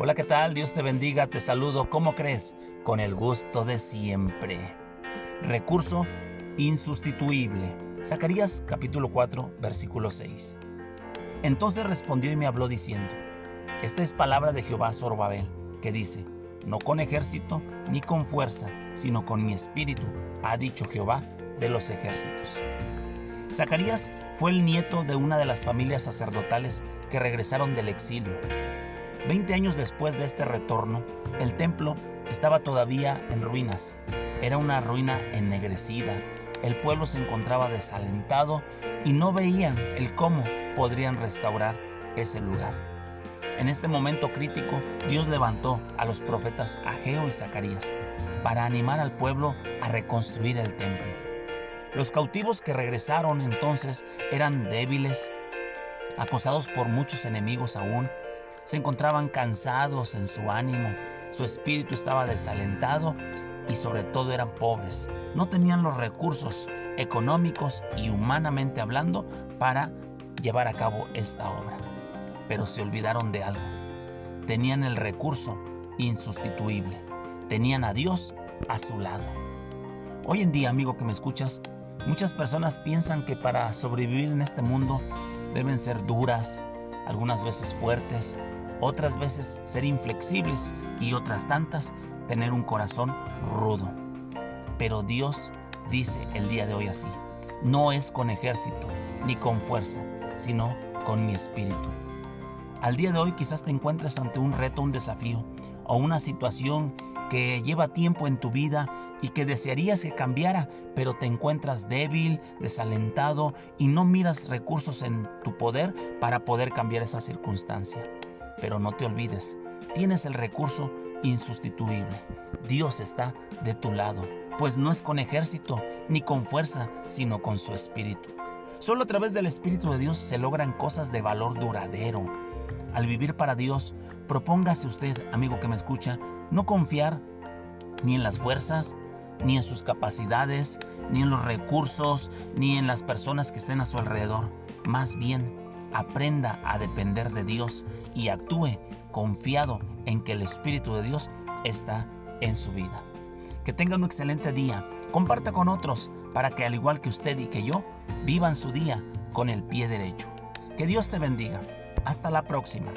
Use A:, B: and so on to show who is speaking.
A: Hola, ¿qué tal? Dios te bendiga, te saludo. ¿Cómo crees? Con el gusto de siempre. Recurso insustituible. Zacarías capítulo 4, versículo 6. Entonces respondió y me habló diciendo, Esta es palabra de Jehová Zorobabel, que dice, No con ejército ni con fuerza, sino con mi espíritu, ha dicho Jehová de los ejércitos. Zacarías fue el nieto de una de las familias sacerdotales que regresaron del exilio. Veinte años después de este retorno, el templo estaba todavía en ruinas. Era una ruina ennegrecida. El pueblo se encontraba desalentado y no veían el cómo podrían restaurar ese lugar. En este momento crítico, Dios levantó a los profetas Ageo y Zacarías para animar al pueblo a reconstruir el templo. Los cautivos que regresaron entonces eran débiles, acosados por muchos enemigos aún, se encontraban cansados en su ánimo, su espíritu estaba desalentado y sobre todo eran pobres. No tenían los recursos económicos y humanamente hablando para llevar a cabo esta obra. Pero se olvidaron de algo. Tenían el recurso insustituible. Tenían a Dios a su lado. Hoy en día, amigo que me escuchas, muchas personas piensan que para sobrevivir en este mundo deben ser duras, algunas veces fuertes, otras veces ser inflexibles y otras tantas tener un corazón rudo. Pero Dios dice el día de hoy así, no es con ejército ni con fuerza, sino con mi espíritu. Al día de hoy quizás te encuentres ante un reto, un desafío o una situación que lleva tiempo en tu vida y que desearías que cambiara, pero te encuentras débil, desalentado y no miras recursos en tu poder para poder cambiar esa circunstancia. Pero no te olvides, tienes el recurso insustituible. Dios está de tu lado, pues no es con ejército ni con fuerza, sino con su espíritu. Solo a través del Espíritu de Dios se logran cosas de valor duradero. Al vivir para Dios, propóngase usted, amigo que me escucha, no confiar ni en las fuerzas, ni en sus capacidades, ni en los recursos, ni en las personas que estén a su alrededor. Más bien, aprenda a depender de Dios y actúe confiado en que el Espíritu de Dios está en su vida. Que tenga un excelente día. Comparta con otros para que al igual que usted y que yo, vivan su día con el pie derecho. Que Dios te bendiga. Hasta la próxima.